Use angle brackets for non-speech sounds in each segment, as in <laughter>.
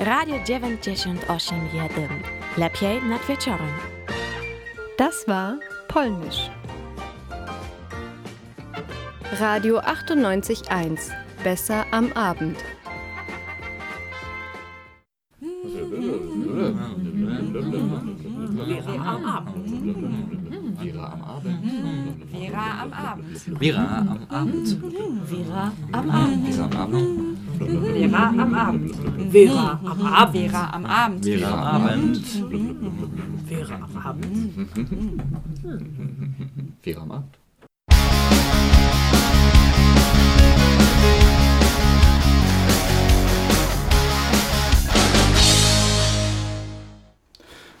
Radio 98.1. Lepiej nad wieczorem. Das war Polnisch. Radio 98.1. Besser am Abend. Vera am Abend. Vera am Abend. Vera am Abend. Vera am Abend. Vera am Abend. Vera am Abend. Vera am Abend. Vera am Abend. Vera am Abend. Vera am Abend. Vera am Abend. Vera am Abend.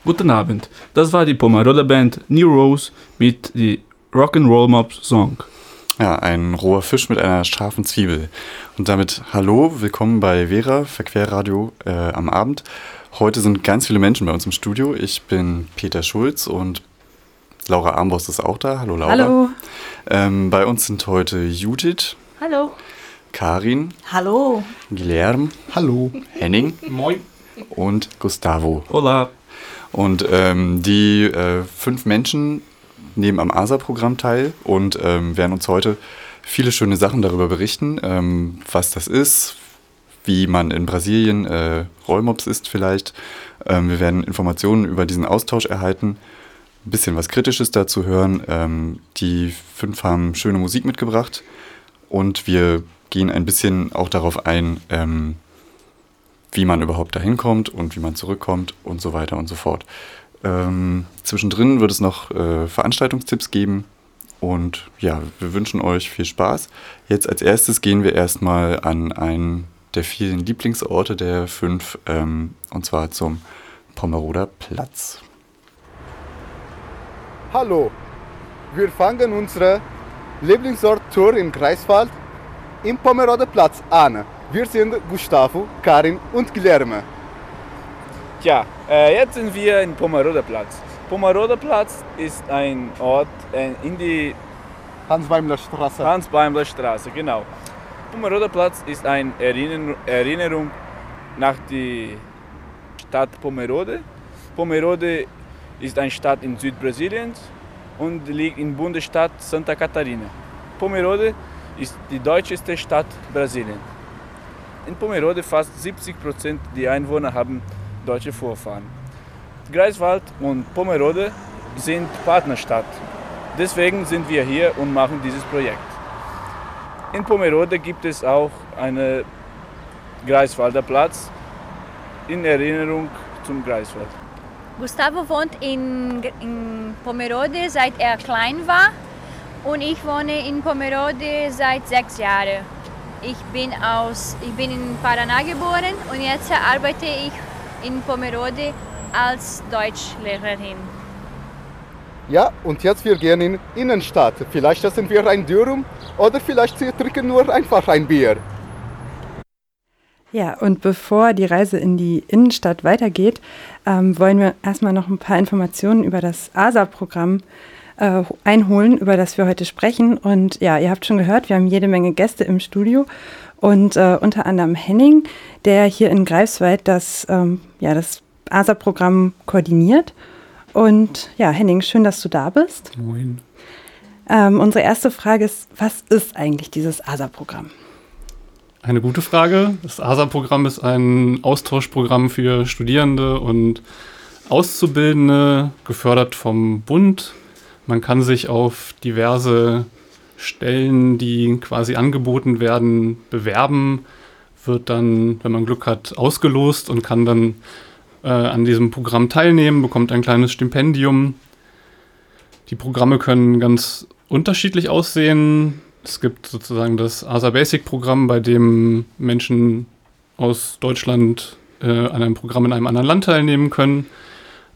Guten Abend, das war die Pomaroda Band New Rose mit die Rock'n'Roll Mob Song. Ja, ein roher Fisch mit einer scharfen Zwiebel. Und damit hallo, willkommen bei Vera, Verquerradio äh, am Abend. Heute sind ganz viele Menschen bei uns im Studio. Ich bin Peter Schulz und Laura Armbrust ist auch da. Hallo Laura. Hallo. Ähm, bei uns sind heute Judith, Hallo. Karin, Hallo. Guilherme, Hallo. Henning Moin. und Gustavo. Hola. Und ähm, die äh, fünf Menschen nehmen am ASA-Programm teil und ähm, werden uns heute viele schöne Sachen darüber berichten, ähm, was das ist, wie man in Brasilien äh, Rollmops isst vielleicht. Ähm, wir werden Informationen über diesen Austausch erhalten, ein bisschen was Kritisches dazu hören. Ähm, die fünf haben schöne Musik mitgebracht und wir gehen ein bisschen auch darauf ein, ähm, wie man überhaupt dahin kommt und wie man zurückkommt und so weiter und so fort. Ähm, zwischendrin wird es noch äh, Veranstaltungstipps geben und ja, wir wünschen euch viel Spaß. Jetzt als erstes gehen wir erstmal an einen der vielen Lieblingsorte der fünf ähm, und zwar zum Pommeroder Platz. Hallo. Wir fangen unsere Lieblingsort-Tour in Greifswald im Pomerode Platz an. Wir sind Gustavo, Karin und Guilherme. Tja, äh, jetzt sind wir in Pomeroder Platz. Pomeroder Platz ist ein Ort in die Hans-Beimler Straße. Hans-Beimler Straße, genau. Pomeroder Platz ist eine Erinnerung, nach der Stadt Pomerode. Pomerode ist eine Stadt in Südbrasilien und liegt im Bundesstaat Santa Catarina. Pomerode ist die deutscheste Stadt Brasiliens. In Pomerode fast 70 Prozent der Einwohner haben deutsche Vorfahren. Greifswald und Pomerode sind Partnerstadt. Deswegen sind wir hier und machen dieses Projekt. In Pomerode gibt es auch einen Greifswalder Platz in Erinnerung zum Greifswald. Gustavo wohnt in, in Pomerode seit er klein war und ich wohne in Pomerode seit sechs Jahren. Ich bin, aus, ich bin in Paraná geboren und jetzt arbeite ich in Pomerode als Deutschlehrerin. Ja, und jetzt wir gehen in Innenstadt. Vielleicht essen wir ein Dürrum oder vielleicht wir trinken nur einfach ein Bier. Ja, und bevor die Reise in die Innenstadt weitergeht, ähm, wollen wir erstmal noch ein paar Informationen über das ASA-Programm äh, einholen, über das wir heute sprechen. Und ja, ihr habt schon gehört, wir haben jede Menge Gäste im Studio und äh, unter anderem Henning, der hier in Greifswald das, ähm, ja, das ASA-Programm koordiniert. Und ja, Henning, schön, dass du da bist. Moin. Ähm, unsere erste Frage ist, was ist eigentlich dieses ASA-Programm? Eine gute Frage. Das ASA-Programm ist ein Austauschprogramm für Studierende und Auszubildende, gefördert vom Bund. Man kann sich auf diverse Stellen, die quasi angeboten werden, bewerben, wird dann, wenn man Glück hat, ausgelost und kann dann äh, an diesem Programm teilnehmen, bekommt ein kleines Stipendium. Die Programme können ganz unterschiedlich aussehen. Es gibt sozusagen das ASA Basic Programm, bei dem Menschen aus Deutschland äh, an einem Programm in einem anderen Land teilnehmen können.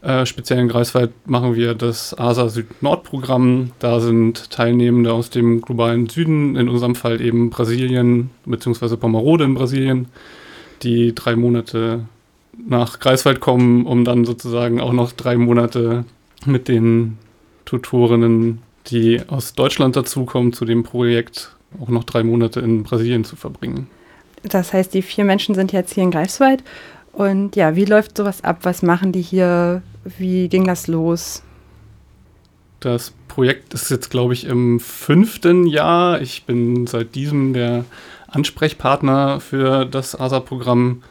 Äh, speziell in Greifswald machen wir das ASA Süd-Nord-Programm. Da sind Teilnehmende aus dem globalen Süden, in unserem Fall eben Brasilien bzw. Pomerode in Brasilien, die drei Monate nach Greifswald kommen, um dann sozusagen auch noch drei Monate mit den Tutorinnen, die aus Deutschland dazukommen, zu dem Projekt auch noch drei Monate in Brasilien zu verbringen. Das heißt, die vier Menschen sind jetzt hier in Greifswald Und ja, wie läuft sowas ab? Was machen die hier? Wie ging das los? Das Projekt ist jetzt, glaube ich, im fünften Jahr. Ich bin seit diesem der Ansprechpartner für das ASA-Programm.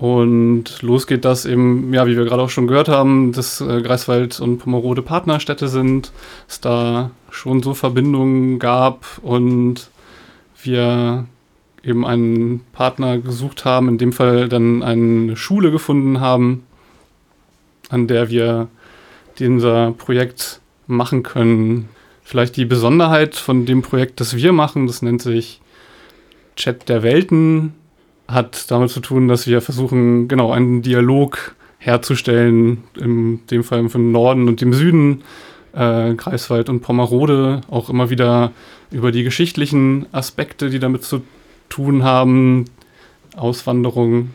Und los geht das eben, ja, wie wir gerade auch schon gehört haben, dass äh, Greifswald und Pomerode Partnerstädte sind, es da schon so Verbindungen gab und wir eben einen Partner gesucht haben, in dem Fall dann eine Schule gefunden haben, an der wir unser Projekt machen können. Vielleicht die Besonderheit von dem Projekt, das wir machen, das nennt sich Chat der Welten, hat damit zu tun, dass wir versuchen, genau einen Dialog herzustellen, in dem Fall von Norden und dem Süden, äh, Greifswald und Pommerode, auch immer wieder über die geschichtlichen Aspekte, die damit zu tun haben, Auswanderung.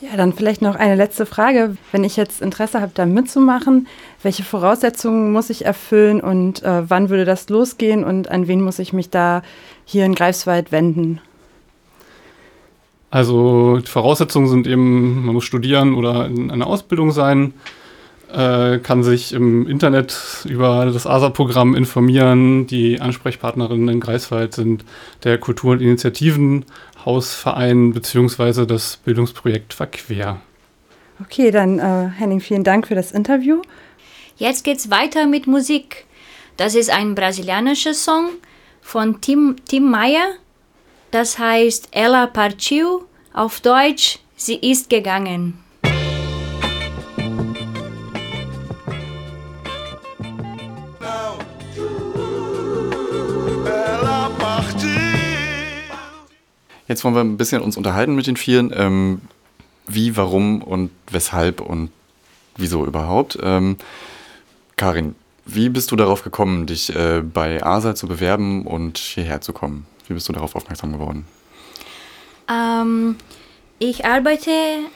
Ja, dann vielleicht noch eine letzte Frage. Wenn ich jetzt Interesse habe, da mitzumachen, welche Voraussetzungen muss ich erfüllen und äh, wann würde das losgehen und an wen muss ich mich da hier in Greifswald wenden? Also die Voraussetzungen sind eben, man muss studieren oder in einer Ausbildung sein, äh, kann sich im Internet über das ASA-Programm informieren. Die Ansprechpartnerinnen in Greifswald sind der Kultur- und Initiativenhausverein bzw. das Bildungsprojekt Verquer. Okay, dann äh, Henning, vielen Dank für das Interview. Jetzt geht's weiter mit Musik. Das ist ein brasilianischer Song von Tim, Tim Meyer. Das heißt Ella Partiu, auf Deutsch, sie ist gegangen. Jetzt wollen wir ein bisschen uns unterhalten mit den Vieren. Ähm, wie, warum und weshalb und wieso überhaupt. Ähm, Karin, wie bist du darauf gekommen, dich äh, bei ASA zu bewerben und hierher zu kommen? Wie bist du darauf aufmerksam geworden? Ähm, ich arbeite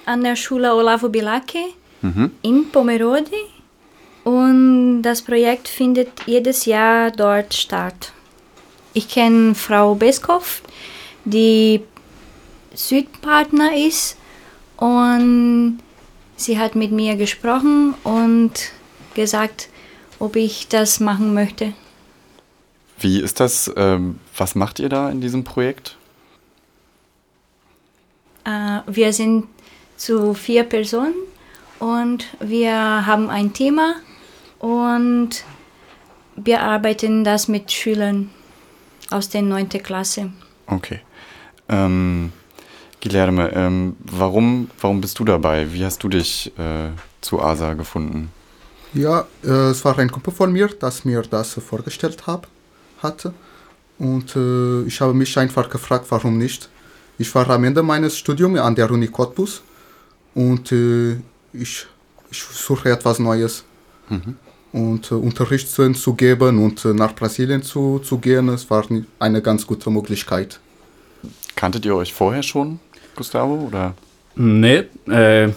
an der Schule Olavo Bilac Mhm. in Pomerode und das Projekt findet jedes Jahr dort statt. Ich kenne Frau Beskow, die Südpartner ist und sie hat mit mir gesprochen und gesagt, ob ich das machen möchte. Wie ist das? Ähm, was macht ihr da in diesem Projekt? Äh, wir sind zu vier Personen und wir haben ein Thema und wir arbeiten das mit Schülern aus der 9. Klasse. Okay. Ähm, Guilherme, ähm, warum, warum bist du dabei? Wie hast du dich äh, zu ASA gefunden? Ja, äh, es war ein Kumpel von mir, das mir das vorgestellt hab, hatte. Und äh, ich habe mich einfach gefragt, warum nicht. Ich war am Ende meines Studiums an der Uni Cottbus und äh, ich, ich suche etwas Neues. Mhm. Und äh, Unterricht zu, geben und äh, nach Brasilien zu, zu gehen, es war eine ganz gute Möglichkeit. Kanntet ihr euch vorher schon, Gustavo? Oder? Nee, äh,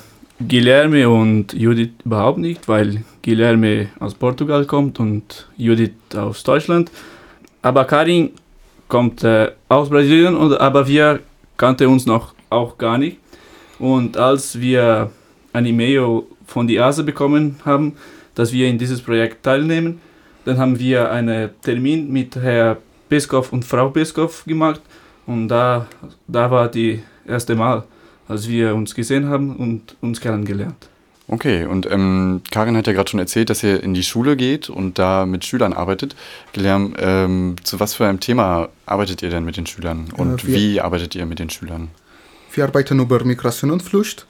Guilherme und Judith überhaupt nicht, weil Guilherme aus Portugal kommt und Judith aus Deutschland. Aber Karin kommt äh, aus Brasilien, und, aber wir kannten uns noch auch gar nicht. Und als wir eine E-Mail von die ASE bekommen haben, dass wir in dieses Projekt teilnehmen, dann haben wir einen Termin mit Herr Peskov und Frau Peskov gemacht und da, da war die erste Mal, als wir uns gesehen haben und uns kennengelernt. Okay, und ähm, Karin hat ja gerade schon erzählt, dass ihr in die Schule geht und da mit Schülern arbeitet. Guilherme, ähm, zu was für einem Thema arbeitet ihr denn mit den Schülern und Äh, wir- wie arbeitet ihr mit den Schülern? Wir arbeiten über Migration und Flucht.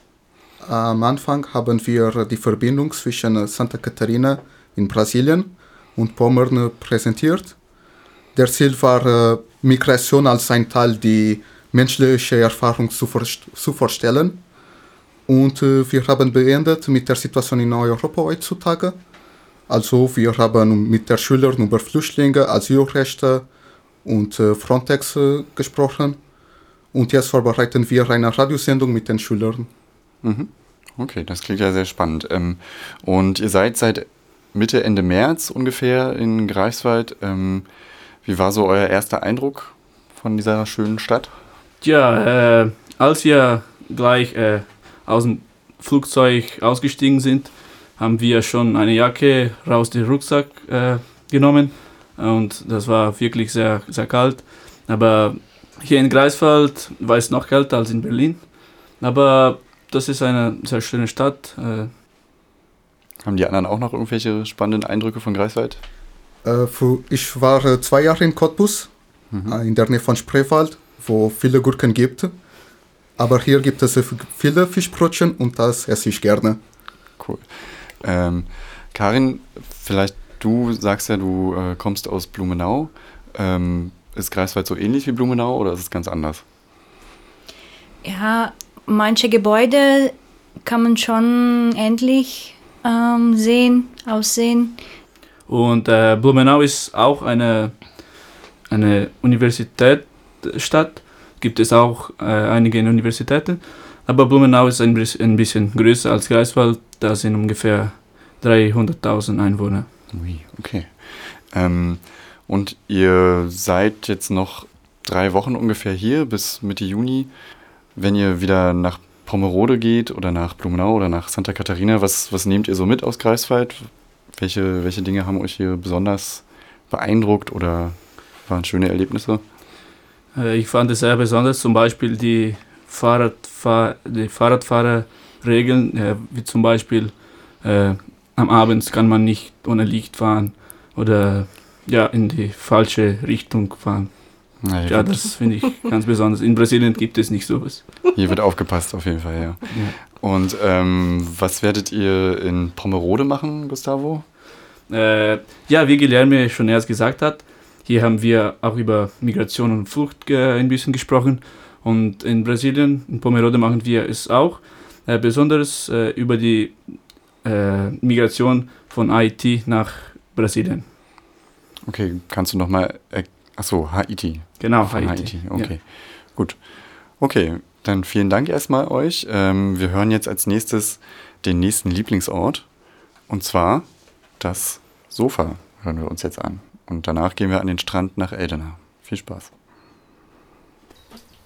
Am Anfang haben wir die Verbindung zwischen Santa Catarina in Brasilien und Pommern präsentiert. Der Ziel war, äh, Migration als ein Teil die menschliche Erfahrung zu, vorst- zu vorstellen. Und äh, wir haben beendet mit der Situation in Europa heutzutage. Also wir haben mit den Schülern über Flüchtlinge, Asylrechte und äh, Frontex äh, gesprochen. Und jetzt vorbereiten wir eine Radiosendung mit den Schülern. Mhm. Okay, das klingt ja sehr spannend. Ähm, und ihr seid seit Mitte, Ende März ungefähr in Greifswald. Ähm, wie war so euer erster Eindruck von dieser schönen Stadt? Tja, äh, als wir gleich äh, aus dem Flugzeug ausgestiegen sind, haben wir schon eine Jacke raus dem Rucksack äh, genommen und das war wirklich sehr, sehr kalt. Aber hier in Greifswald war es noch kälter als in Berlin. Aber das ist eine sehr schöne Stadt. Äh, Haben die anderen auch noch irgendwelche spannenden Eindrücke von Greifswald? Äh, ich war äh, zwei Jahre in Cottbus, äh, in der Nähe von Spreewald, wo viele Gurken gibt. Aber hier gibt es viele Fischbrötchen und das esse ich gerne. Cool. Ähm, Karin, vielleicht du sagst ja, du äh, kommst aus Blumenau. Ähm, ist Greifswald so ähnlich wie Blumenau oder ist es ganz anders? Ja, manche Gebäude kann man schon endlich ähm, sehen, aussehen. Und äh, Blumenau ist auch eine, eine Universitätsstadt. Gibt es auch äh, einige Universitäten. Aber Blumenau ist ein, ein bisschen größer als Greifswald. Da sind ungefähr 300.000 Einwohner. Ui, okay. Ähm, und ihr seid jetzt noch drei Wochen ungefähr hier bis Mitte Juni. Wenn ihr wieder nach Pomerode geht oder nach Blumenau oder nach Santa Catarina, was, was nehmt ihr so mit aus Greifswald? Welche, welche Dinge haben euch hier besonders beeindruckt oder waren schöne Erlebnisse? Äh, Ich fand es sehr besonders, zum Beispiel die, Fahrradfahr die Fahrradfahrerregeln, äh, wie zum Beispiel äh, am Abend kann man nicht ohne Licht fahren oder ja, in die falsche Richtung fahren. Na, Ja, das finde ich ganz besonders. In Brasilien gibt es nicht sowas. Hier wird aufgepasst auf jeden Fall, ja. Und ähm, was werdet ihr in Pomerode machen, Gustavo? Äh, ja, wie Guilherme schon erst gesagt hat, hier haben wir auch über Migration und Flucht äh, ein bisschen gesprochen. Und in Brasilien, in Pomerode, machen wir es auch. Äh, besonders äh, über die äh, Migration von Haiti nach Brasilien. Okay, kannst du nochmal. Äh, achso, Haiti. Genau, Haiti, Haiti. Okay, ja. gut. Okay, dann vielen Dank erstmal euch. Ähm, wir hören jetzt als nächstes den nächsten Lieblingsort. Und zwar das Sofa hören wir uns jetzt an. Und danach gehen wir an den Strand nach Eldena. Viel Spaß.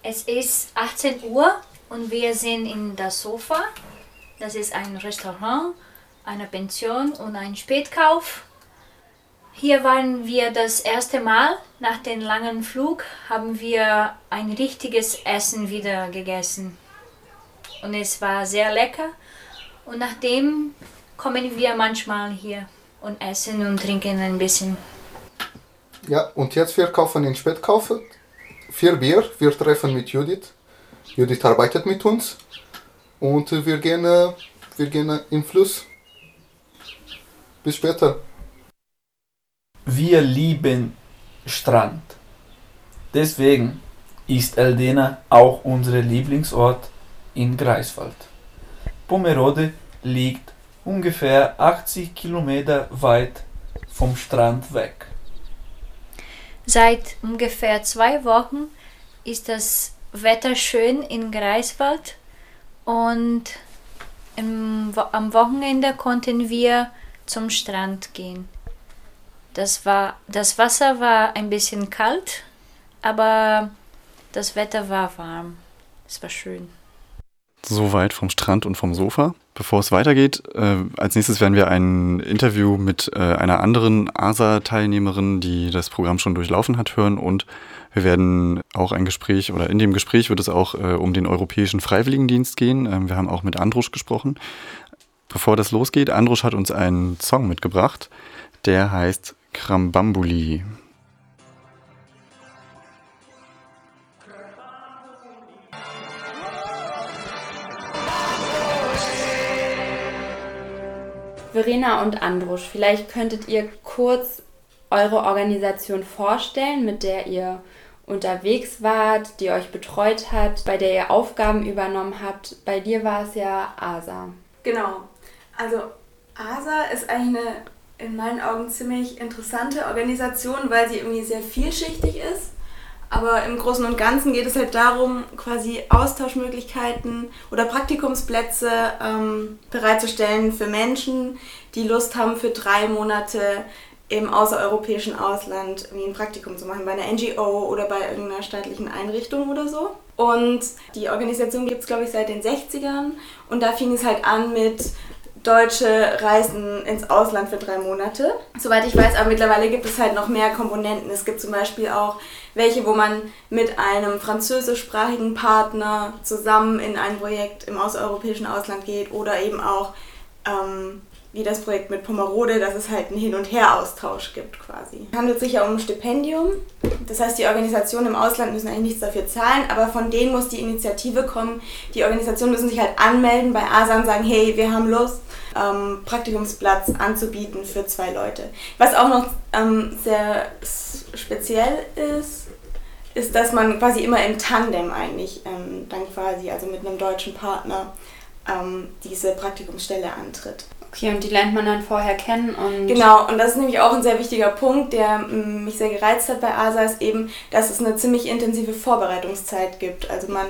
Es ist 18 Uhr und wir sind in das Sofa. Das ist ein Restaurant, eine Pension und ein Spätkauf. Hier waren wir das erste Mal. Nach dem langen Flug haben wir ein richtiges Essen wieder gegessen. Und es war sehr lecker. Und nachdem kommen wir manchmal hier und essen und trinken ein bisschen. Ja, und jetzt wir kaufen in Spätkauf vier Bier. Wir treffen mit Judith. Judith arbeitet mit uns. Und wir gehen, äh, wir gehen im Fluss. Bis später. Wir lieben Strand. Deswegen ist Eldena auch unser Lieblingsort in Greifswald. Pomerode liegt ungefähr 80 Kilometer weit vom Strand weg. Seit ungefähr zwei Wochen ist das Wetter schön in Greifswald und im, am Wochenende konnten wir zum Strand gehen. Das, war, das Wasser war ein bisschen kalt, aber das Wetter war warm. Es war schön. Soweit vom Strand und vom Sofa. Bevor es weitergeht, äh, als nächstes werden wir ein Interview mit äh, einer anderen ASA-Teilnehmerin, die das Programm schon durchlaufen hat, hören und wir werden auch ein Gespräch oder in dem Gespräch wird es auch äh, um den Europäischen Freiwilligendienst gehen. Ähm, wir haben auch mit Andrusch gesprochen. Bevor das losgeht, Andrusch hat uns einen Song mitgebracht, der heißt Krambambuli. Verena und Andrusch, vielleicht könntet ihr kurz eure Organisation vorstellen, mit der ihr unterwegs wart, die euch betreut hat, bei der ihr Aufgaben übernommen habt. Bei dir war es ja ASA. Genau. Also ASA ist eine in meinen Augen ziemlich interessante Organisation, weil sie irgendwie sehr vielschichtig ist. Aber im Großen und Ganzen geht es halt darum, quasi Austauschmöglichkeiten oder Praktikumsplätze ähm, bereitzustellen für Menschen, die Lust haben, für drei Monate im außereuropäischen Ausland ein Praktikum zu machen, bei einer NGO oder bei irgendeiner staatlichen Einrichtung oder so. Und die Organisation gibt es, glaube ich, seit den 60ern. Und da fing es halt an mit deutsche Reisen ins Ausland für drei Monate. Soweit ich weiß, aber mittlerweile gibt es halt noch mehr Komponenten. Es gibt zum Beispiel auch welche, wo man mit einem französischsprachigen Partner zusammen in ein Projekt im außereuropäischen Ausland geht oder eben auch ähm, wie das Projekt mit Pomerode, dass es halt einen Hin- und Her-Austausch gibt quasi. Es handelt sich ja um ein Stipendium. Das heißt, die Organisationen im Ausland müssen eigentlich nichts dafür zahlen, aber von denen muss die Initiative kommen. Die Organisationen müssen sich halt anmelden bei ASA und sagen, hey, wir haben Lust, ähm, Praktikumsplatz anzubieten für zwei Leute. Was auch noch ähm, sehr speziell ist, ist, dass man quasi immer im Tandem eigentlich ähm, dann quasi, also mit einem deutschen Partner, ähm, diese Praktikumsstelle antritt. Okay, und die lernt man dann vorher kennen und. Genau, und das ist nämlich auch ein sehr wichtiger Punkt, der mm, mich sehr gereizt hat bei ASA, ist eben, dass es eine ziemlich intensive Vorbereitungszeit gibt. Also man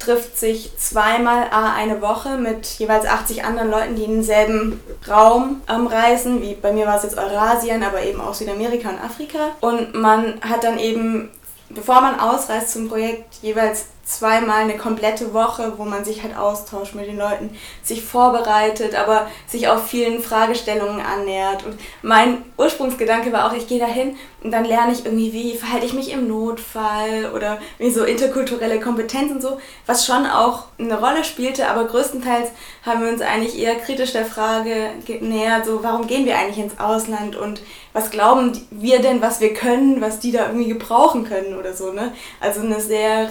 trifft sich zweimal eine Woche mit jeweils 80 anderen Leuten, die in denselben Raum ähm, reisen, wie bei mir war es jetzt Eurasien, aber eben auch Südamerika und Afrika. Und man hat dann eben, bevor man ausreist zum Projekt, jeweils zweimal eine komplette Woche, wo man sich halt austauscht mit den Leuten, sich vorbereitet, aber sich auch vielen Fragestellungen annähert. Und mein Ursprungsgedanke war auch, ich gehe dahin und dann lerne ich irgendwie, wie verhalte ich mich im Notfall oder wie so interkulturelle Kompetenz und so, was schon auch eine Rolle spielte, aber größtenteils haben wir uns eigentlich eher kritisch der Frage genähert, so warum gehen wir eigentlich ins Ausland und was glauben wir denn, was wir können, was die da irgendwie gebrauchen können oder so, ne? Also eine sehr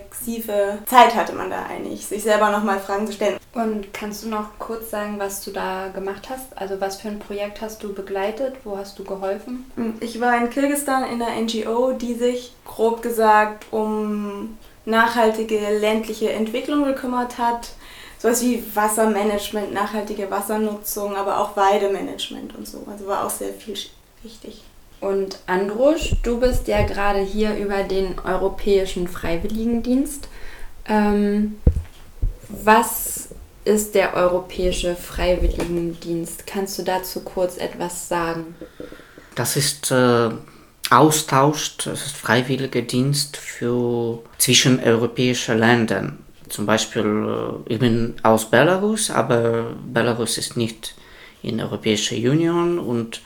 reflexive Zeit hatte man da eigentlich, sich selber nochmal Fragen zu stellen. Und kannst du noch kurz sagen, was du da gemacht hast? Also was für ein Projekt hast du begleitet? Wo hast du geholfen? Ich war in Kirgisistan in einer NGO, die sich grob gesagt um nachhaltige ländliche Entwicklung gekümmert hat. Sowas wie Wassermanagement, nachhaltige Wassernutzung, aber auch Weidemanagement und so. Also war auch sehr viel wichtig. Und Andrusch, du bist ja gerade hier über den Europäischen Freiwilligendienst. Ähm, was ist der Europäische Freiwilligendienst? Kannst du dazu kurz etwas sagen? Das ist äh, Austausch, das ist freiwilliger Dienst für zwischen europäischen Ländern. Zum Beispiel, äh, ich bin aus Belarus, aber Belarus ist nicht in der Europäischen Union und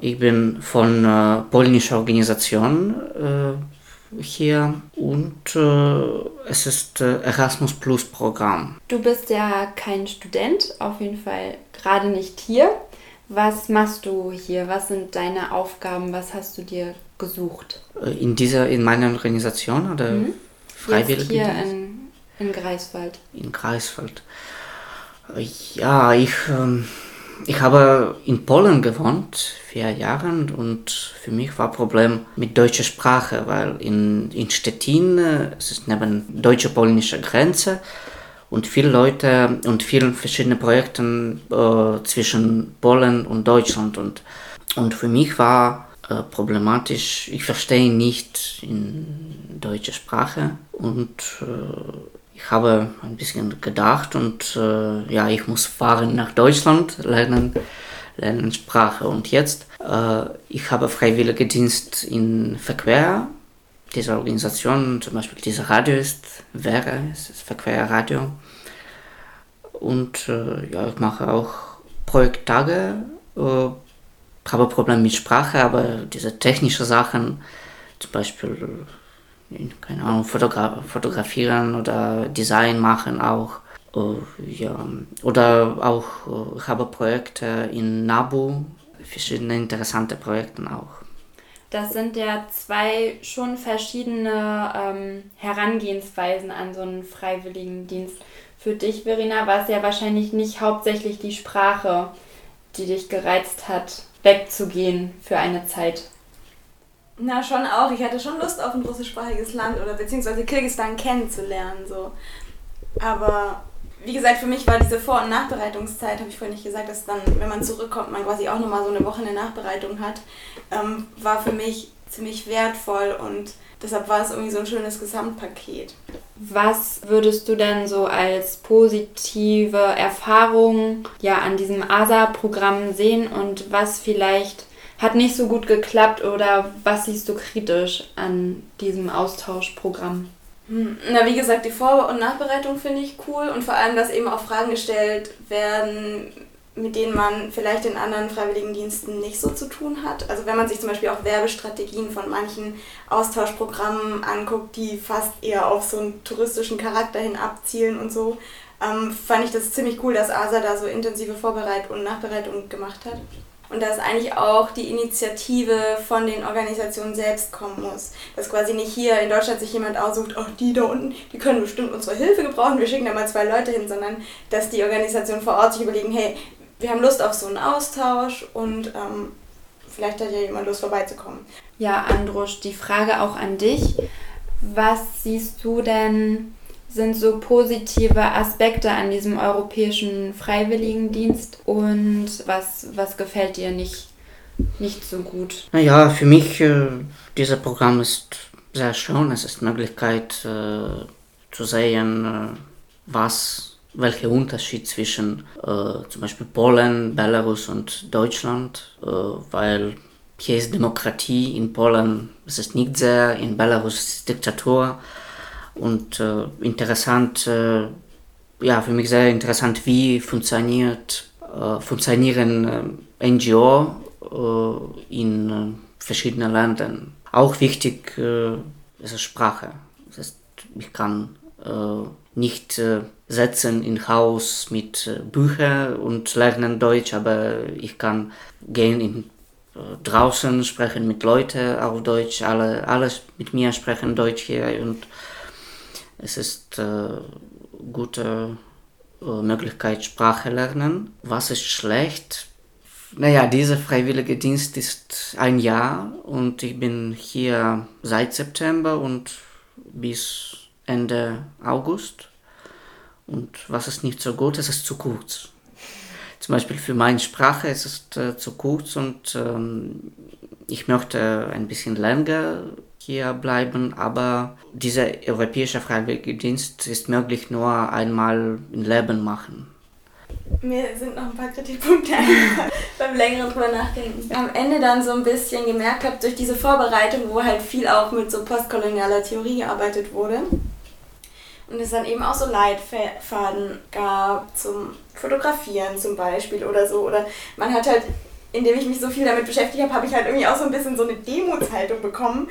ich bin von äh, polnischer Organisation äh, hier und äh, es ist äh, Erasmus Plus Programm. Du bist ja kein Student, auf jeden Fall gerade nicht hier. Was machst du hier? Was sind deine Aufgaben? Was hast du dir gesucht? Äh, in dieser, in meiner Organisation oder Mhm. freiwillig? Hier in, in Greifswald. In Greifswald. Äh, Ja, ich, ähm, ich habe in Polen gewohnt, vier Jahre, und für mich war Problem mit deutscher Sprache, weil in, in Stettin, es ist neben deutsche-polnischer Grenze, und viele Leute und vielen verschiedene Projekte äh, zwischen Polen und Deutschland. Und, und für mich war äh, problematisch, ich verstehe nicht in deutsche Sprache und äh, ich habe ein bisschen gedacht und äh, ja, ich muss fahren nach Deutschland, lernen, lernen Sprache. Und jetzt, äh, ich habe freiwillige Dienst in Verkehr. Diese Organisation, zum Beispiel dieses Radio ist wäre, es ist Verkehrradio. Und äh, ja, ich mache auch Projekttage, äh, habe Probleme mit Sprache, aber diese technischen Sachen, zum Beispiel, keine Ahnung, Fotogra fotografieren oder Design machen auch. Äh, ja. Oder auch äh, habe Projekte in Nabu, verschiedene interessante Projekte auch. Das sind ja zwei schon verschiedene ähm, Herangehensweisen an so einen Freiwilligendienst. Für dich, Verena, war es ja wahrscheinlich nicht hauptsächlich die Sprache, die dich gereizt hat, wegzugehen für eine Zeit. Na, schon auch. Ich hatte schon Lust auf ein russischsprachiges Land oder beziehungsweise Kirgisistan kennenzulernen. So. Aber wie gesagt, für mich war diese Vor- und Nachbereitungszeit, habe ich vorhin nicht gesagt, dass dann, wenn man zurückkommt, man quasi auch nochmal so eine Woche eine Nachbereitung hat, ähm, war für mich ziemlich wertvoll und deshalb war es irgendwie so ein schönes Gesamtpaket. Was würdest du denn so als positive Erfahrung ja an diesem ASA-Programm sehen und was vielleicht hat nicht so gut geklappt oder was siehst du kritisch an diesem Austauschprogramm? Hm, Na, wie gesagt, die Vor- und Nachbereitung finde ich cool und vor allem, dass eben auch Fragen gestellt werden, mit denen man vielleicht in anderen Freiwilligendiensten nicht so zu tun hat. Also wenn man sich zum Beispiel auch Werbestrategien von manchen Austauschprogrammen anguckt, die fast eher auf so einen touristischen Charakter hin abzielen und so, ähm, fand ich das ziemlich cool, dass ASA da so intensive Vorbereitung und Nachbereitung gemacht hat. Und dass eigentlich auch die Initiative von den Organisationen selbst kommen muss. Dass quasi nicht hier in Deutschland sich jemand aussucht, oh, die da unten, die können bestimmt unsere Hilfe gebrauchen, wir schicken da mal zwei Leute hin, sondern dass die Organisationen vor Ort sich überlegen, hey, wir haben Lust auf so einen Austausch und ähm, vielleicht hat ja jemand Lust vorbeizukommen. Ja, Andrusch, die Frage auch an dich. Was siehst du denn sind so positive Aspekte an diesem europäischen Freiwilligendienst und was, was gefällt dir nicht, nicht so gut? Naja, für mich, äh, dieses Programm ist sehr schön. Es ist Möglichkeit äh, zu sehen, äh, was, welcher Unterschied zwischen äh, zum Beispiel Polen, Belarus und Deutschland, äh, weil hier ist Demokratie, in Polen ist es nicht sehr, in Belarus ist es Diktatur und äh, interessant, äh, ja, für mich sehr interessant, wie funktioniert, äh, funktionieren äh, NGO äh, in äh, verschiedenen Ländern. Auch wichtig ist Sprache. Das heißt, ich kann nicht setzen in Haus mit Büchern und lernen Deutsch, aber ich kann gehen in draußen sprechen mit Leuten auf Deutsch, alle, alle mit mir sprechen Deutsch hier und es ist äh, gute äh, Möglichkeit Sprache lernen. Was ist schlecht? Naja, dieser freiwillige Dienst ist ein Jahr und ich bin hier seit September und bis Ende August. Und was ist nicht so gut, es ist zu kurz. Zum Beispiel für meine Sprache ist es äh, zu kurz und ähm, ich möchte ein bisschen länger hier bleiben, aber dieser europäische Freiwilligendienst ist möglich nur einmal im Leben machen. Mir sind noch ein paar Kritikpunkte <laughs> beim längeren drüber nachdenken. Am Ende dann so ein bisschen gemerkt habe, durch diese Vorbereitung, wo halt viel auch mit so postkolonialer Theorie gearbeitet wurde. Und es dann eben auch so Leitfaden gab zum Fotografieren zum Beispiel oder so. Oder man hat halt, indem ich mich so viel damit beschäftigt habe, habe ich halt irgendwie auch so ein bisschen so eine Demutshaltung bekommen,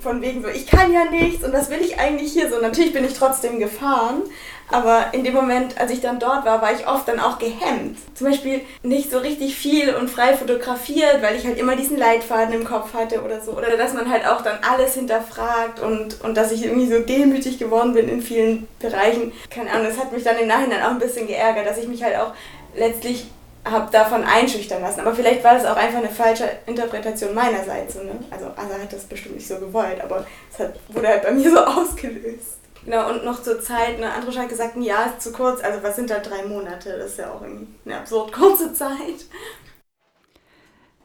von wegen so, ich kann ja nichts und das will ich eigentlich hier so. Natürlich bin ich trotzdem gefahren, aber in dem Moment, als ich dann dort war, war ich oft dann auch gehemmt. Zum Beispiel nicht so richtig viel und frei fotografiert, weil ich halt immer diesen Leitfaden im Kopf hatte oder so. Oder dass man halt auch dann alles hinterfragt und, und dass ich irgendwie so demütig geworden bin in vielen Bereichen. Keine Ahnung, das hat mich dann im Nachhinein auch ein bisschen geärgert, dass ich mich halt auch letztlich habe davon einschüchtern lassen. Aber vielleicht war das auch einfach eine falsche Interpretation meinerseits. So, ne? Also Asa hat das bestimmt nicht so gewollt, aber es hat, wurde halt bei mir so <laughs> ausgelöst. Genau, und noch zur Zeit, eine andere hat gesagt, ein Jahr ist zu kurz, also was sind da drei Monate? Das ist ja auch irgendwie eine absurd <laughs> kurze Zeit.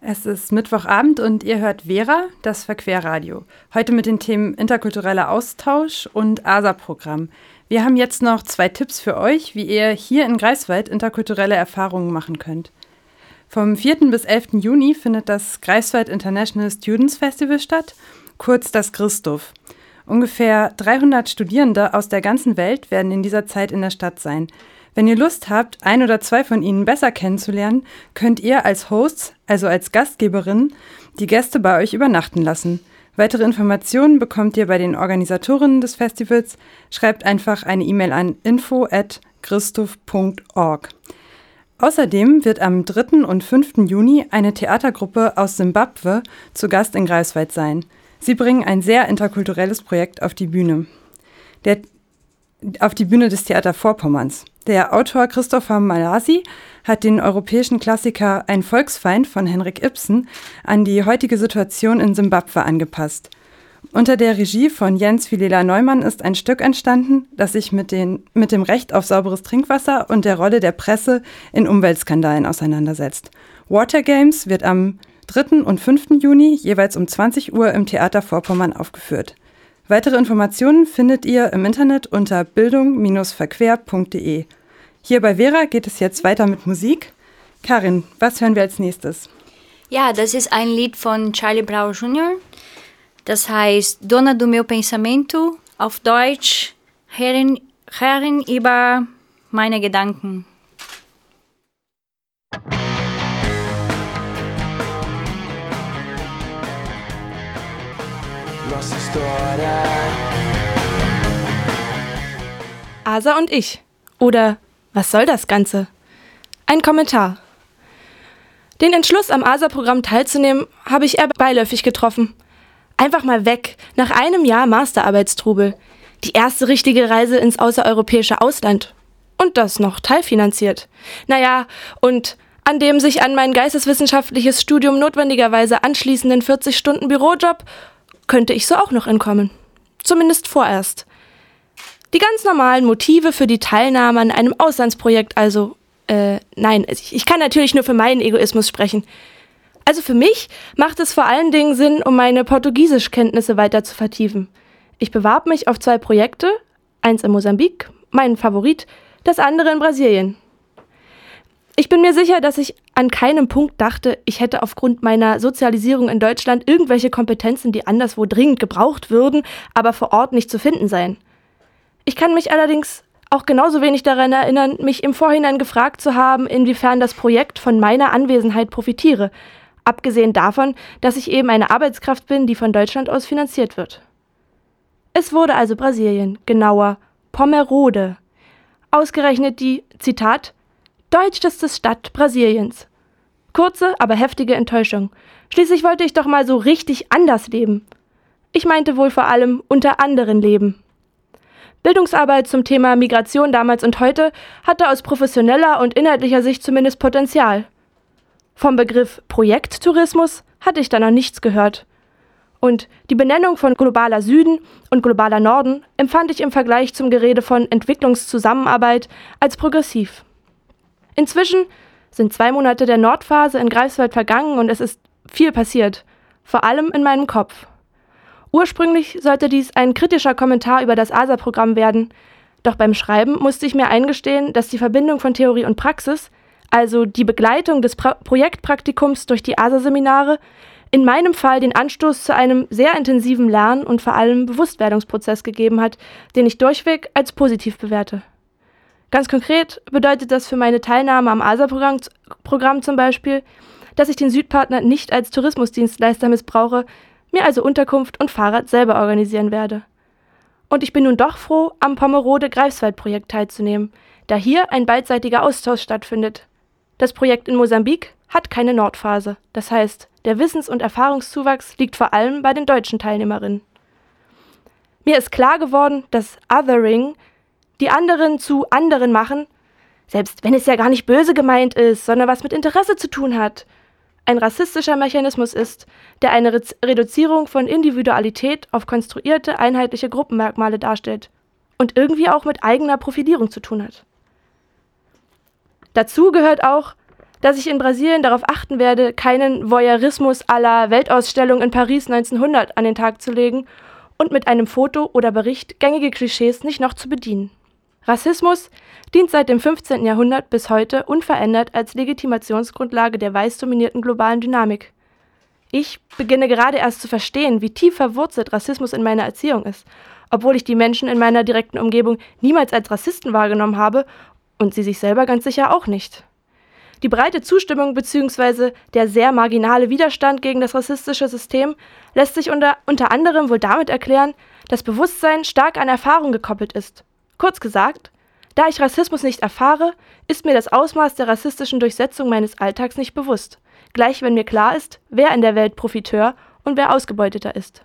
Es ist Mittwochabend und ihr hört Vera, das Verquerradio. Heute mit den Themen interkultureller Austausch und ASA-Programm. Wir haben jetzt noch zwei Tipps für euch, wie ihr hier in Greifswald interkulturelle Erfahrungen machen könnt. Vom 4. bis 11. Juni findet das Greifswald International Students Festival statt, kurz das Christoph. Ungefähr 300 Studierende aus der ganzen Welt werden in dieser Zeit in der Stadt sein. Wenn ihr Lust habt, ein oder zwei von ihnen besser kennenzulernen, könnt ihr als Hosts, also als Gastgeberin, die Gäste bei euch übernachten lassen. Weitere Informationen bekommt ihr bei den Organisatorinnen des Festivals. Schreibt einfach eine E-Mail an info@christoph.org. Außerdem wird am 3. und 5. Juni eine Theatergruppe aus Simbabwe zu Gast in Greifswald sein. Sie bringen ein sehr interkulturelles Projekt auf die Bühne. Der, auf die Bühne des Theater Vorpommerns. Der Autor Christopher Malasi hat den europäischen Klassiker Ein Volksfeind von Henrik Ibsen an die heutige Situation in Simbabwe angepasst. Unter der Regie von Jens Vilela Neumann ist ein Stück entstanden, das sich mit, den, mit dem Recht auf sauberes Trinkwasser und der Rolle der Presse in Umweltskandalen auseinandersetzt. Water Games wird am 3. und 5. Juni jeweils um 20 Uhr im Theater Vorpommern aufgeführt. Weitere Informationen findet ihr im Internet unter bildung-verquer.de. Hier bei Vera geht es jetzt weiter mit Musik. Karin, was hören wir als nächstes? Ja, das ist ein Lied von Charlie Brown Jr. Das heißt Dona do meu pensamento, Auf Deutsch Herren, Herren über meine Gedanken. Asa und ich. Oder was soll das Ganze? Ein Kommentar. Den Entschluss, am ASA-Programm teilzunehmen, habe ich eher beiläufig getroffen. Einfach mal weg, nach einem Jahr Masterarbeitstrubel. Die erste richtige Reise ins außereuropäische Ausland. Und das noch teilfinanziert. Naja, und an dem sich an mein geisteswissenschaftliches Studium notwendigerweise anschließenden 40 Stunden Bürojob könnte ich so auch noch entkommen. Zumindest vorerst. Die ganz normalen Motive für die Teilnahme an einem Auslandsprojekt also, äh, nein, ich kann natürlich nur für meinen Egoismus sprechen. Also für mich macht es vor allen Dingen Sinn, um meine Portugiesischkenntnisse weiter zu vertiefen. Ich bewarb mich auf zwei Projekte, eins in Mosambik, mein Favorit, das andere in Brasilien. Ich bin mir sicher, dass ich an keinem Punkt dachte, ich hätte aufgrund meiner Sozialisierung in Deutschland irgendwelche Kompetenzen, die anderswo dringend gebraucht würden, aber vor Ort nicht zu finden seien. Ich kann mich allerdings auch genauso wenig daran erinnern, mich im Vorhinein gefragt zu haben, inwiefern das Projekt von meiner Anwesenheit profitiere, abgesehen davon, dass ich eben eine Arbeitskraft bin, die von Deutschland aus finanziert wird. Es wurde also Brasilien, genauer Pomerode, ausgerechnet die, Zitat, deutscheste Stadt Brasiliens. Kurze, aber heftige Enttäuschung. Schließlich wollte ich doch mal so richtig anders leben. Ich meinte wohl vor allem unter anderen leben. Bildungsarbeit zum Thema Migration damals und heute hatte aus professioneller und inhaltlicher Sicht zumindest Potenzial. Vom Begriff Projekttourismus hatte ich da noch nichts gehört. Und die Benennung von globaler Süden und globaler Norden empfand ich im Vergleich zum Gerede von Entwicklungszusammenarbeit als progressiv. Inzwischen sind zwei Monate der Nordphase in Greifswald vergangen und es ist viel passiert, vor allem in meinem Kopf. Ursprünglich sollte dies ein kritischer Kommentar über das ASA-Programm werden, doch beim Schreiben musste ich mir eingestehen, dass die Verbindung von Theorie und Praxis, also die Begleitung des pra Projektpraktikums durch die ASA-Seminare, in meinem Fall den Anstoß zu einem sehr intensiven Lern- und vor allem Bewusstwerdungsprozess gegeben hat, den ich durchweg als positiv bewerte. Ganz konkret bedeutet das für meine Teilnahme am ASA-Programm Programm zum Beispiel, dass ich den Südpartner nicht als Tourismusdienstleister missbrauche, mir also Unterkunft und Fahrrad selber organisieren werde. Und ich bin nun doch froh, am Pomerode-Greifswald-Projekt teilzunehmen, da hier ein beidseitiger Austausch stattfindet. Das Projekt in Mosambik hat keine Nordphase, das heißt, der Wissens- und Erfahrungszuwachs liegt vor allem bei den deutschen Teilnehmerinnen. Mir ist klar geworden, dass Othering, die anderen zu anderen machen, selbst wenn es ja gar nicht böse gemeint ist, sondern was mit Interesse zu tun hat, ein rassistischer Mechanismus ist, der eine Re Reduzierung von Individualität auf konstruierte einheitliche Gruppenmerkmale darstellt und irgendwie auch mit eigener Profilierung zu tun hat. Dazu gehört auch, dass ich in Brasilien darauf achten werde, keinen Voyeurismus la Weltausstellung in Paris 1900 an den Tag zu legen und mit einem Foto oder Bericht gängige Klischees nicht noch zu bedienen. Rassismus dient seit dem 15. Jahrhundert bis heute unverändert als Legitimationsgrundlage der weiß dominierten globalen Dynamik. Ich beginne gerade erst zu verstehen, wie tief verwurzelt Rassismus in meiner Erziehung ist, obwohl ich die Menschen in meiner direkten Umgebung niemals als Rassisten wahrgenommen habe und sie sich selber ganz sicher auch nicht. Die breite Zustimmung bzw. der sehr marginale Widerstand gegen das rassistische System lässt sich unter, unter anderem wohl damit erklären, dass Bewusstsein stark an Erfahrung gekoppelt ist. Kurz gesagt, da ich Rassismus nicht erfahre, ist mir das Ausmaß der rassistischen Durchsetzung meines Alltags nicht bewusst, gleich wenn mir klar ist, wer in der Welt Profiteur und wer Ausgebeuteter ist.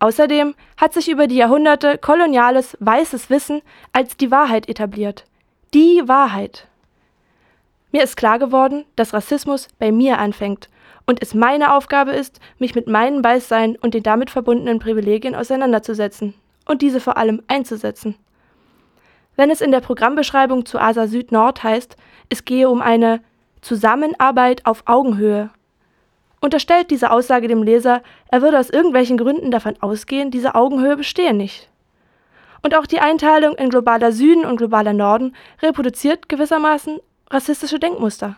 Außerdem hat sich über die Jahrhunderte koloniales, weißes Wissen als die Wahrheit etabliert. Die Wahrheit. Mir ist klar geworden, dass Rassismus bei mir anfängt und es meine Aufgabe ist, mich mit meinem Weißsein und den damit verbundenen Privilegien auseinanderzusetzen und diese vor allem einzusetzen. Wenn es in der Programmbeschreibung zu ASA Süd Nord heißt, es gehe um eine Zusammenarbeit auf Augenhöhe, unterstellt diese Aussage dem Leser, er würde aus irgendwelchen Gründen davon ausgehen, diese Augenhöhe bestehe nicht. Und auch die Einteilung in globaler Süden und globaler Norden reproduziert gewissermaßen rassistische Denkmuster.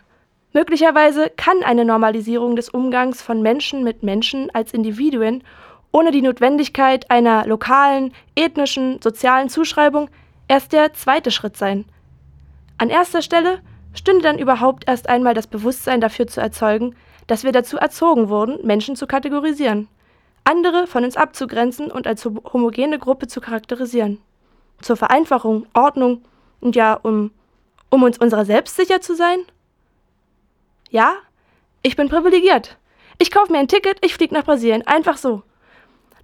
Möglicherweise kann eine Normalisierung des Umgangs von Menschen mit Menschen als Individuen ohne die Notwendigkeit einer lokalen, ethnischen, sozialen Zuschreibung erst der zweite Schritt sein. An erster Stelle stünde dann überhaupt erst einmal das Bewusstsein dafür zu erzeugen, dass wir dazu erzogen wurden, Menschen zu kategorisieren, andere von uns abzugrenzen und als homogene Gruppe zu charakterisieren. Zur Vereinfachung, Ordnung und ja, um, um uns unserer selbst sicher zu sein? Ja, ich bin privilegiert. Ich kaufe mir ein Ticket, ich fliege nach Brasilien, einfach so.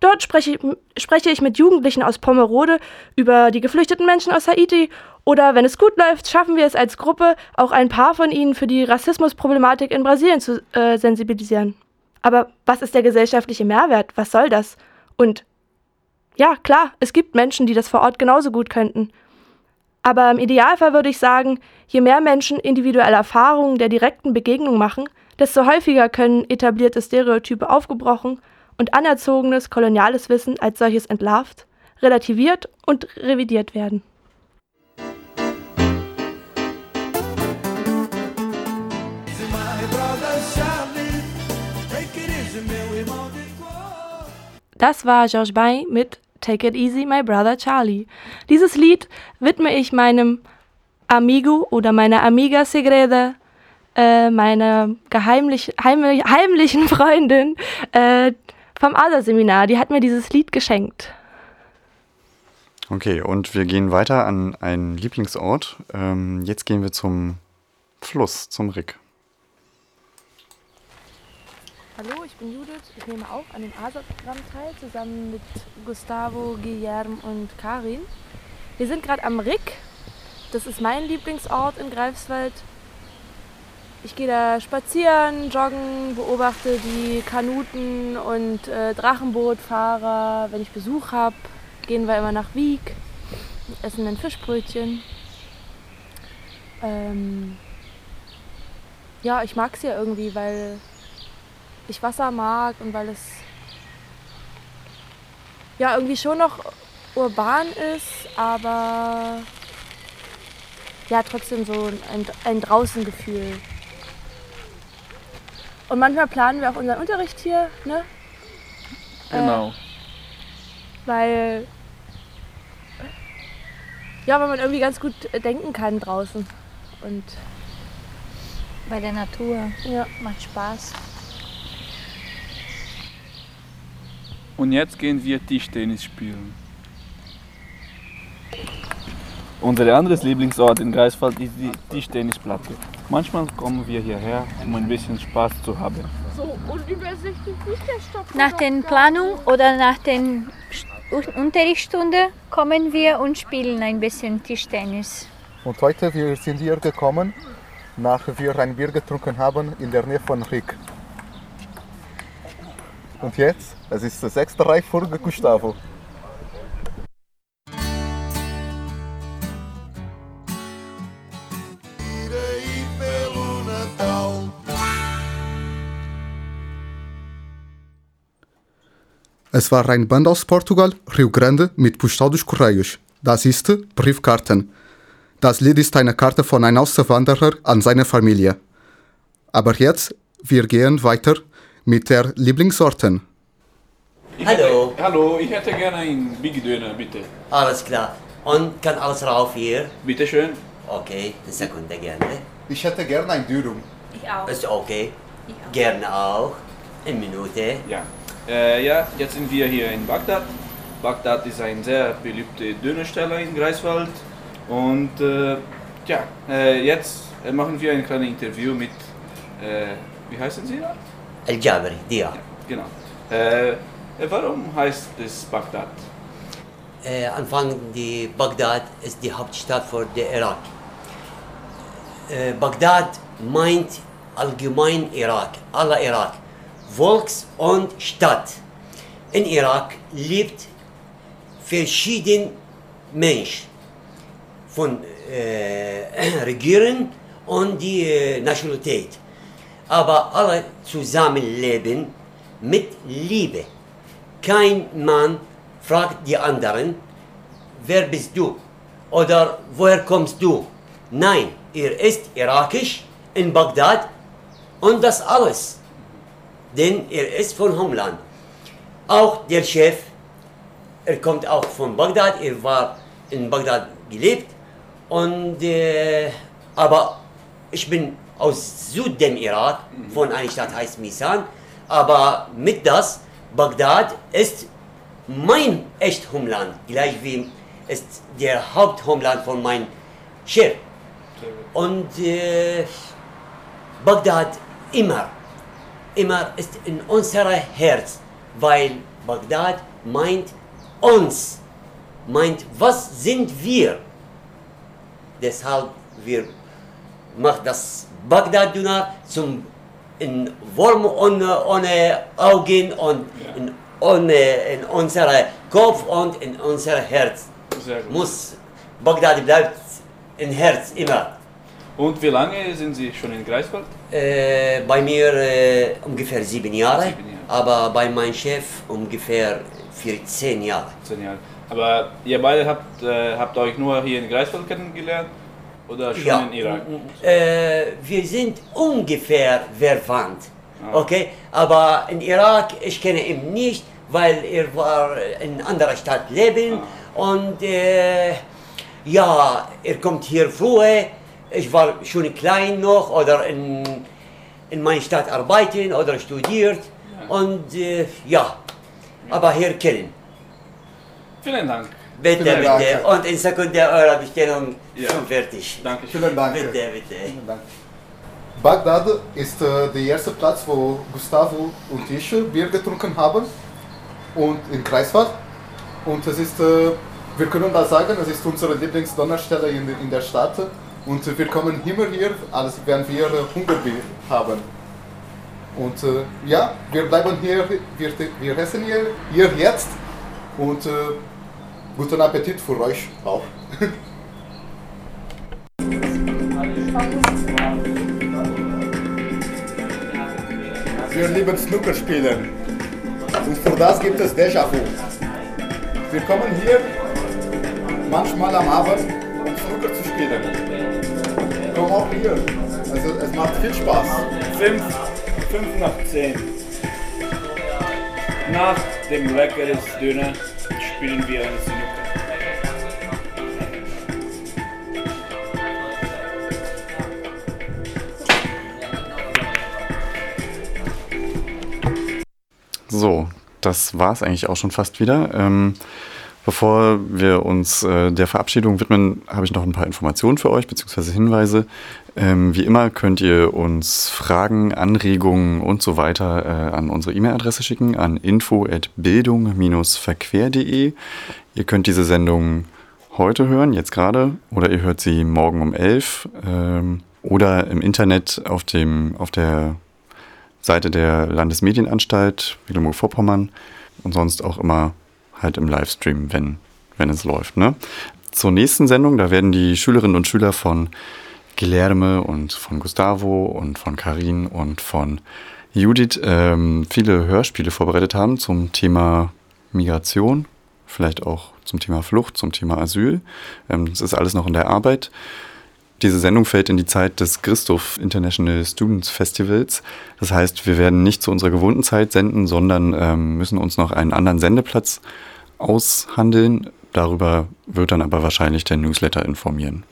Dort spreche, spreche ich mit Jugendlichen aus Pomerode über die geflüchteten Menschen aus Haiti oder wenn es gut läuft, schaffen wir es als Gruppe, auch ein paar von ihnen für die Rassismusproblematik in Brasilien zu äh, sensibilisieren. Aber was ist der gesellschaftliche Mehrwert? Was soll das? Und ja, klar, es gibt Menschen, die das vor Ort genauso gut könnten. Aber im Idealfall würde ich sagen, je mehr Menschen individuelle Erfahrungen der direkten Begegnung machen, desto häufiger können etablierte Stereotype aufgebrochen und anerzogenes koloniales Wissen als solches entlarvt, relativiert und revidiert werden. Das war George Bain mit Take It Easy, My Brother Charlie. Dieses Lied widme ich meinem Amigo oder meiner Amiga Segreda, äh, meiner geheimlich, heimlich, heimlichen Freundin äh, vom ASA-Seminar. Die hat mir dieses Lied geschenkt. Okay, und wir gehen weiter an einen Lieblingsort. Ähm, jetzt gehen wir zum Fluss, zum Rick. Hallo, ich bin Judith. Ich nehme auch an dem ASA-Programm teil, zusammen mit Gustavo, Guillermo und Karin. Wir sind gerade am Rick. Das ist mein Lieblingsort in Greifswald. Ich gehe da spazieren, joggen, beobachte die Kanuten und äh, Drachenbootfahrer. Wenn ich Besuch habe, gehen wir immer nach Wieg, essen ein Fischbrötchen. Ähm ja, ich mag es hier irgendwie, weil ich Wasser mag und weil es ja irgendwie schon noch urban ist, aber ja trotzdem so ein, ein Draußengefühl. Und manchmal planen wir auch unseren Unterricht hier, ne? Genau. Äh, weil ja, weil man irgendwie ganz gut denken kann draußen und bei der Natur. Ja. Macht Spaß. Und jetzt gehen wir Tischtennis spielen. Unser anderes Lieblingsort in Greifswald ist die Tischtennisplatte. Manchmal kommen wir hierher, um ein bisschen Spaß zu haben. Nach der Planung oder nach der Unterrichtsstunde kommen wir und spielen ein bisschen Tischtennis. Und heute wir sind hier gekommen, nachdem wir ein Bier getrunken haben in der Nähe von Rick. Und jetzt, es ist der sechste Reich vor Gustavo. Es war ein Band aus Portugal, Rio Grande, mit Postal dos Correios. Das ist Briefkarten. Das Lied ist eine Karte von einem Auswanderer an seine Familie. Aber jetzt, wir gehen weiter mit der Lieblingsorten. Ich Hallo. Hätte, hallo, ich hätte gerne einen Big Döner, bitte. Alles klar. Und kann alles rauf hier? Bitte schön. Okay, eine Sekunde gerne. Ich hätte gerne ein Dürüm. Ich auch. Ist okay. Gerne auch. Eine Minute. Ja. Äh, ja, jetzt sind wir hier in Bagdad. Bagdad ist ein sehr beliebter Dönersteller in Greifswald. Und äh, ja, äh, jetzt machen wir ein kleines Interview mit, äh, wie heißen Sie da? El-Jabri, Dia. Genau. Äh, warum heißt es Bagdad? Äh, Anfang die Bagdad ist die Hauptstadt für den Irak. Äh, Bagdad meint allgemein Irak, aller Irak. Volks- und Stadt. In Irak lebt verschiedene Menschen von äh, <clears throat> Regierung und die äh, Nationalität. Aber alle zusammenleben mit Liebe. Kein Mann fragt die anderen, wer bist du? Oder woher kommst du? Nein, er ist irakisch in Bagdad und das alles. Denn er ist von Homeland. auch der Chef, er kommt auch von Bagdad, er war in Bagdad gelebt. Und, äh, aber ich bin aus Südem Irak, von einer Stadt heißt Misan. Aber mit das, Bagdad ist mein echt Homeland, gleich wie ist der Haupthomeland von meinem Chef. Und äh, Bagdad immer, immer ist in unserem Herz, weil Bagdad meint uns, meint, was sind wir? Deshalb wir macht das Bagdad Döner zum in warm ohne, ohne Augen und in, ohne, in unser Kopf und in unser Herz. Muss Bagdad bleibt im Herz immer. Und wie lange sind Sie schon in Greifswald? Äh, bei mir äh, ungefähr sieben Jahre, aber bei meinem Chef ungefähr 14 Jahre. 10 Jahre. Aber ihr beide habt, äh, habt euch nur hier in Greifswald kennengelernt oder schon Ja. in Irak? Äh, wir sind ungefähr verwandt. Ah. Okay? Aber in Irak, ich kenne ihn nicht, weil er war in anderer Stadt leben und äh, ja, er kommt hier früher. Ich war schon klein noch oder in, in meiner Stadt arbeiten oder studiert und äh, ja, aber hier kennen. Vielen Dank. Bitte, Vielen bitte. Und in Sekunde eure Bestellung Ja. schon fertig. Danke. Vielen Dank. Bitte, bitte. Vielen Dank. Bagdad ist äh, der erste Platz, wo Gustavo und ich Bier getrunken haben. Und in Kreiswald. Und es ist, äh, wir können da sagen, es ist unsere Lieblingsdonnerstelle in, in der Stadt. Und wir kommen immer hier, als wenn wir äh, Hungerbier haben. Und äh, ja, wir bleiben hier, wir, wir essen hier, hier jetzt. Und äh, guten Appetit für euch auch. <laughs> Wir lieben Snooker spielen. Und für das gibt es Déjà-vu. Wir kommen hier manchmal am Abend, um Snooker zu spielen. Komm auch hier. Also es macht viel Spaß. Fünf, fünf nach zehn. Nach dem leckeres Döner spielen wir ein Snooker. So, das war es eigentlich auch schon fast wieder. Ähm, bevor wir uns äh, der Verabschiedung widmen, habe ich noch ein paar Informationen für euch, beziehungsweise Hinweise. Ähm, wie immer könnt ihr uns Fragen, Anregungen und so weiter äh, an unsere E-Mail-Adresse schicken, an info.bildung-verquer.de. Ihr könnt diese Sendung heute hören, jetzt gerade, oder ihr hört sie morgen um 11 ähm, oder im Internet auf, dem, auf der Seite der Landesmedienanstalt Mecklenburg-Vorpommern und sonst auch immer halt im Livestream, wenn, wenn es läuft. Ne? Zur nächsten Sendung, da werden die Schülerinnen und Schüler von Guilherme und von Gustavo und von Karin und von Judith ähm, viele Hörspiele vorbereitet haben zum Thema Migration, vielleicht auch zum Thema Flucht, zum Thema Asyl. Ähm, das ist alles noch in der Arbeit. Diese Sendung fällt in die Zeit des Christoph International Students Festivals. Das heißt, wir werden nicht zu unserer gewohnten Zeit senden, sondern ähm, müssen uns noch einen anderen Sendeplatz aushandeln. Darüber wird dann aber wahrscheinlich der Newsletter informieren.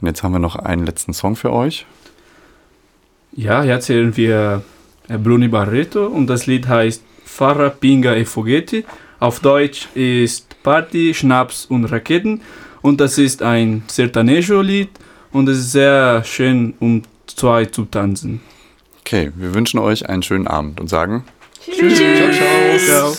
Und jetzt haben wir noch einen letzten Song für euch. Ja, jetzt hören wir äh, Bruni Barreto und das Lied heißt Farra, Pinga e Fogetti. Auf Deutsch ist Party, Schnaps und Raketen und das ist ein Sertanejo-Lied und es ist sehr schön, um zwei zu tanzen. Okay, wir wünschen euch einen schönen Abend und sagen Tschüss. Ciao, ciao. ciao.